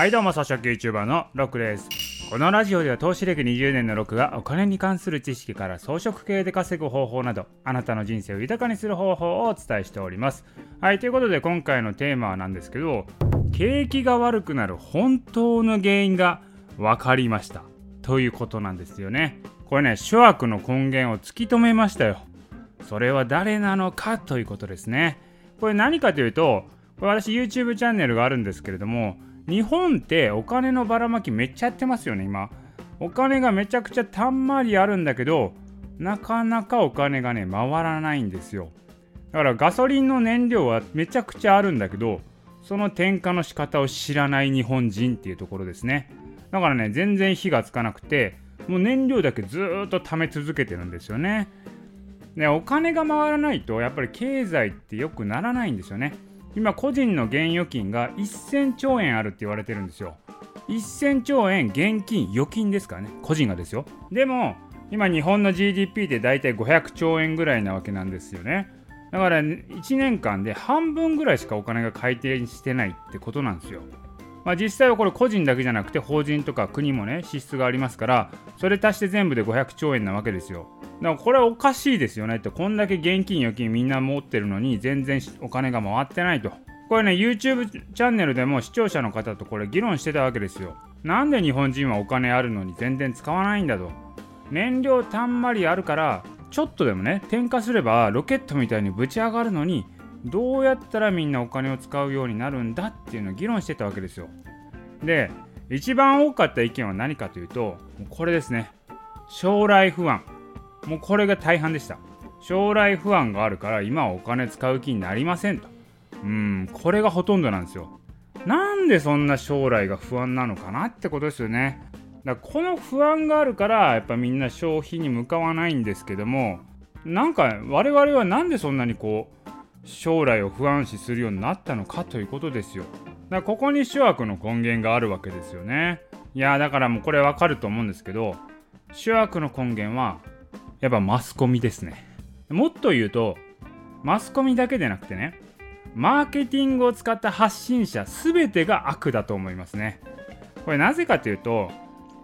はいどうも草食 YouTuber のロックです。このラジオでは投資歴20年のロックがお金に関する知識から装飾系で稼ぐ方法などあなたの人生を豊かにする方法をお伝えしております。はいということで今回のテーマなんですけど景気が悪くなる本当の原因が分かりましたということなんですよね。これね諸悪の根源を突き止めましたよ。それは誰なのかということですね。これ何かというとこれ私 YouTube チャンネルがあるんですけれども日本ってお金のばらまきめっちゃやってますよね今。お金がめちゃくちゃたんまりあるんだけどなかなかお金がね回らないんですよ。だからガソリンの燃料はめちゃくちゃあるんだけどその添加の仕方を知らない日本人っていうところですね。だからね全然火がつかなくてもう燃料だけずっと貯め続けてるんですよね。でお金が回らないとやっぱり経済って良くならないんですよね。今個人の現預金が1000兆円あるって言われてるんですよ。1000兆円現金預金ですからね。個人がですよ。でも今日本の GDP って大体500兆円ぐらいなわけなんですよね。だから1年間で半分ぐらいしかお金が回転してないってことなんですよ。まあ、実際はこれ個人だけじゃなくて法人とか国もね支出がありますからそれ足して全部で500兆円なわけですよ。だからこれはおかしいですよね。ってこんだけ現金預金みんな持ってるのに全然お金が回ってないと。これね YouTube チャンネルでも視聴者の方とこれ議論してたわけですよ。なんで日本人はお金あるのに全然使わないんだと。燃料たんまりあるからちょっとでもね点火すればロケットみたいにぶち上がるのにどうやったらみんなお金を使うようになるんだっていうのを議論してたわけですよ。で一番多かった意見は何かというとこれですね。将来不安。もうこれが大半でした。将来不安があるから今はお金使う気になりませんと。うんこれがほとんどなんですよ。なんでそんな将来が不安なのかなってことですよね。だからこの不安があるからやっぱみんな消費に向かわないんですけどもなんか我々は何でそんなにこう将来を不安視するようになったのかということですよ。だからここに諸悪の根源があるわけですよね。いやだからもうこれわかると思うんですけど諸悪の根源はやっぱマスコミですね。もっと言うとマスコミだけでなくてねマーケティングを使った発信者全てが悪だと思いますね。これなぜかというと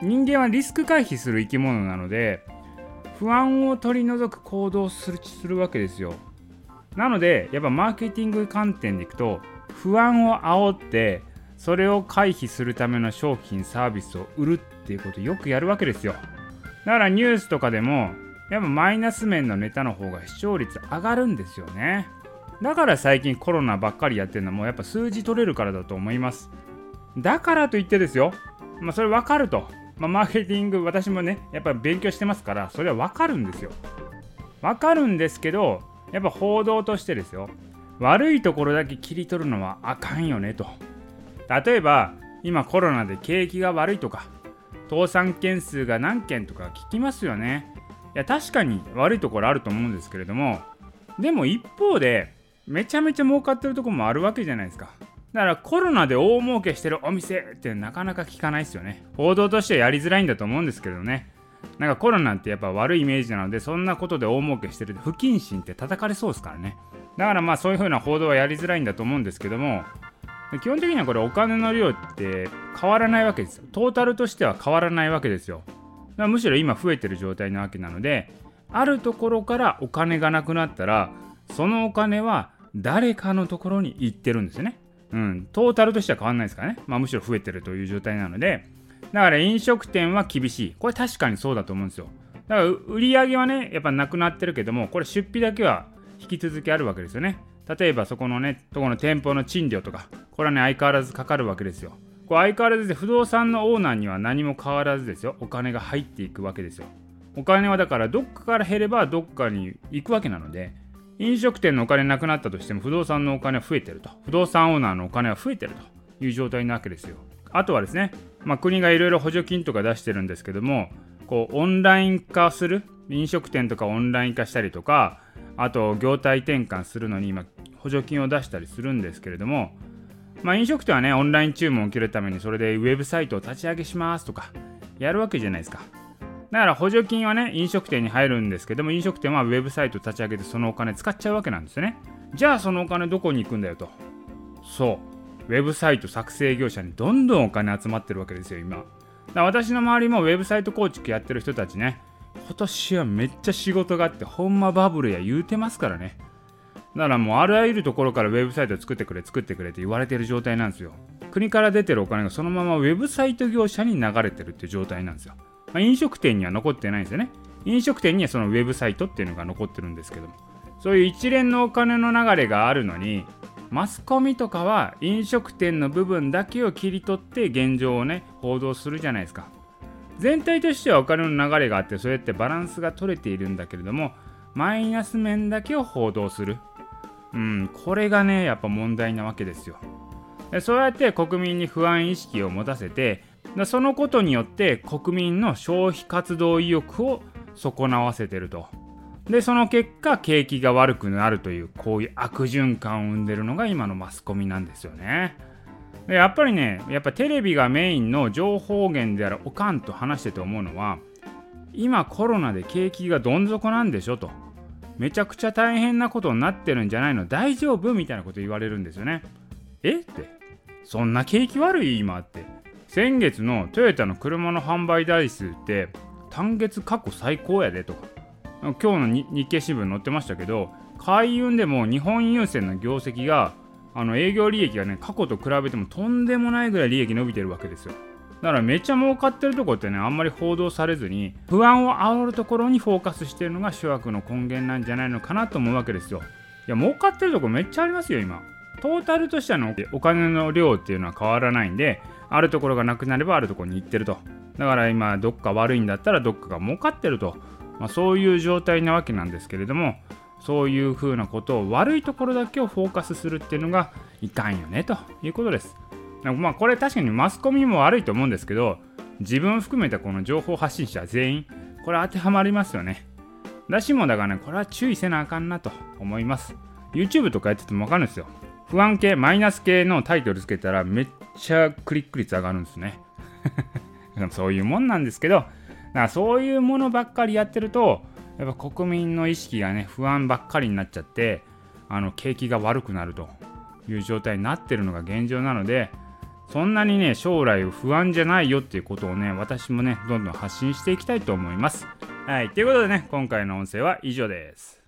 人間はリスク回避する生き物なので不安を取り除く行動をするするわけですよ。なのでやっぱマーケティング観点でいくと不安を煽ってそれを回避するための商品サービスを売るっていうことをよくやるわけですよ。だからニュースとかでもやっぱマイナス面のネタの方が視聴率上がるんですよね。だから最近コロナばっかりやってるのもやっぱ数字取れるからだと思います。だからといってですよ。まあそれ分かると、まあ、マーケティング私もねやっぱ勉強してますからそれは分かるんですよ。分かるんですけどやっぱ報道としてですよ。悪いところだけ切り取るのはあかんよねと。例えば今コロナで景気が悪いとか倒産件数が何件とか聞きますよね。や確かに悪いところあると思うんですけれどもでも一方でめちゃめちゃ儲かってるとこもあるわけじゃないですか。だからコロナで大儲けしてるお店ってなかなか聞かないですよね。報道としてはやりづらいんだと思うんですけどね。なんかコロナってやっぱ悪いイメージなのでそんなことで大儲けしてる不謹慎って叩かれそうですからね。だからまあそういう風な報道はやりづらいんだと思うんですけども基本的にはこれお金の量って変わらないわけですよ。トータルとしては変わらないわけですよ。むしろ今増えてる状態なわけなのであるところからお金がなくなったらそのお金は誰かのところに行ってるんですよねうんトータルとしては変わらないですからね、まあ、むしろ増えてるという状態なのでだから飲食店は厳しい。これ確かにそうだと思うんですよ。だから売り上げはね、やっぱなくなってるけども、これ出費だけは引き続きあるわけですよね。例えばそこのね、とこの店舗の賃料とか、これはね、相変わらずかかるわけですよ。これ相変わらずで不動産のオーナーには何も変わらずですよ。お金が入っていくわけですよ。お金はだからどっかから減ればどっかに行くわけなので、飲食店のお金なくなったとしても不動産のお金は増えてると。不動産オーナーのお金は増えてるという状態なわけですよ。あとはですね、まあ、国がいろいろ補助金とか出してるんですけどもこうオンライン化する飲食店とかオンライン化したりとかあと業態転換するのに今補助金を出したりするんですけれども、まあ、飲食店はねオンライン注文を受けるためにそれでウェブサイトを立ち上げしますとかやるわけじゃないですか。だから補助金はね飲食店に入るんですけども飲食店はウェブサイト立ち上げてそのお金使っちゃうわけなんですよね。じゃあそのお金どこに行くんだよと。そう。ウェブサイト作成業者にどんどんお金集まってるわけですよ今。だ私の周りもウェブサイト構築やってる人たちね今年はめっちゃ仕事があってほんまバブルや言うてますからね。だからもうあらゆるところからウェブサイト作ってくれ作ってくれって言われてる状態なんですよ。国から出てるお金がそのままウェブサイト業者に流れてるっていう状態なんですよ、まあ、飲食店には残ってないんですよね。飲食店にはそのウェブサイトっていうのが残ってるんですけども。そういう一連のお金の流れがあるのにマスコミとかは飲食店の部分だけを切り取って現状をね報道するじゃないですか。全体としてはお金の流れがあってそうやってバランスが取れているんだけれどもマイナス面だけを報道する。うんこれがねやっぱ問題なわけですよ。そうやって国民に不安意識を持たせてそのことによって国民の消費活動意欲を損なわせてると。でその結果景気が悪くなるというこういう悪循環を生んでるのが今のマスコミなんですよね。でやっぱりねやっぱテレビがメインの情報源であるおかんと話してて思うのは今コロナで景気がどん底なんでしょと。めちゃくちゃ大変なことになってるんじゃないの？大丈夫？みたいなこと言われるんですよね。え？って。そんな景気悪い？今って。先月のトヨタの車の販売台数って単月過去最高やでとか。今日の日経新聞載ってましたけど海運でも日本郵船の業績があの営業利益がね過去と比べてもとんでもないぐらい利益伸びてるわけですよ。だからめっちゃ儲かってるとこってねあんまり報道されずに不安を煽るところにフォーカスしてるのが諸悪の根源なんじゃないのかなと思うわけですよ。いや儲かってるとこめっちゃありますよ今。トータルとしてのお金の量っていうのは変わらないんであるところがなくなればあるところに行ってると。だから今どっか悪いんだったらどっかが儲かってると。まあ、そういう状態なわけなんですけれどもそういうふうなことを悪いところだけをフォーカスするっていうのがいかんよねということです。まあこれ確かにマスコミも悪いと思うんですけど自分を含めたこの情報発信者全員これ当てはまりますよね。だしもだからねこれは注意せなあかんなと思います。YouTube とかやっててもわかるんですよ。不安系マイナス系のタイトルつけたらめっちゃクリック率上がるんですね。そういうもんなんですけどからそういうものばっかりやってるとやっぱ国民の意識がね不安ばっかりになっちゃってあの景気が悪くなるという状態になってるのが現状なのでそんなにね将来不安じゃないよっていうことをね私もねどんどん発信していきたいと思います。はいということでね今回の音声は以上です。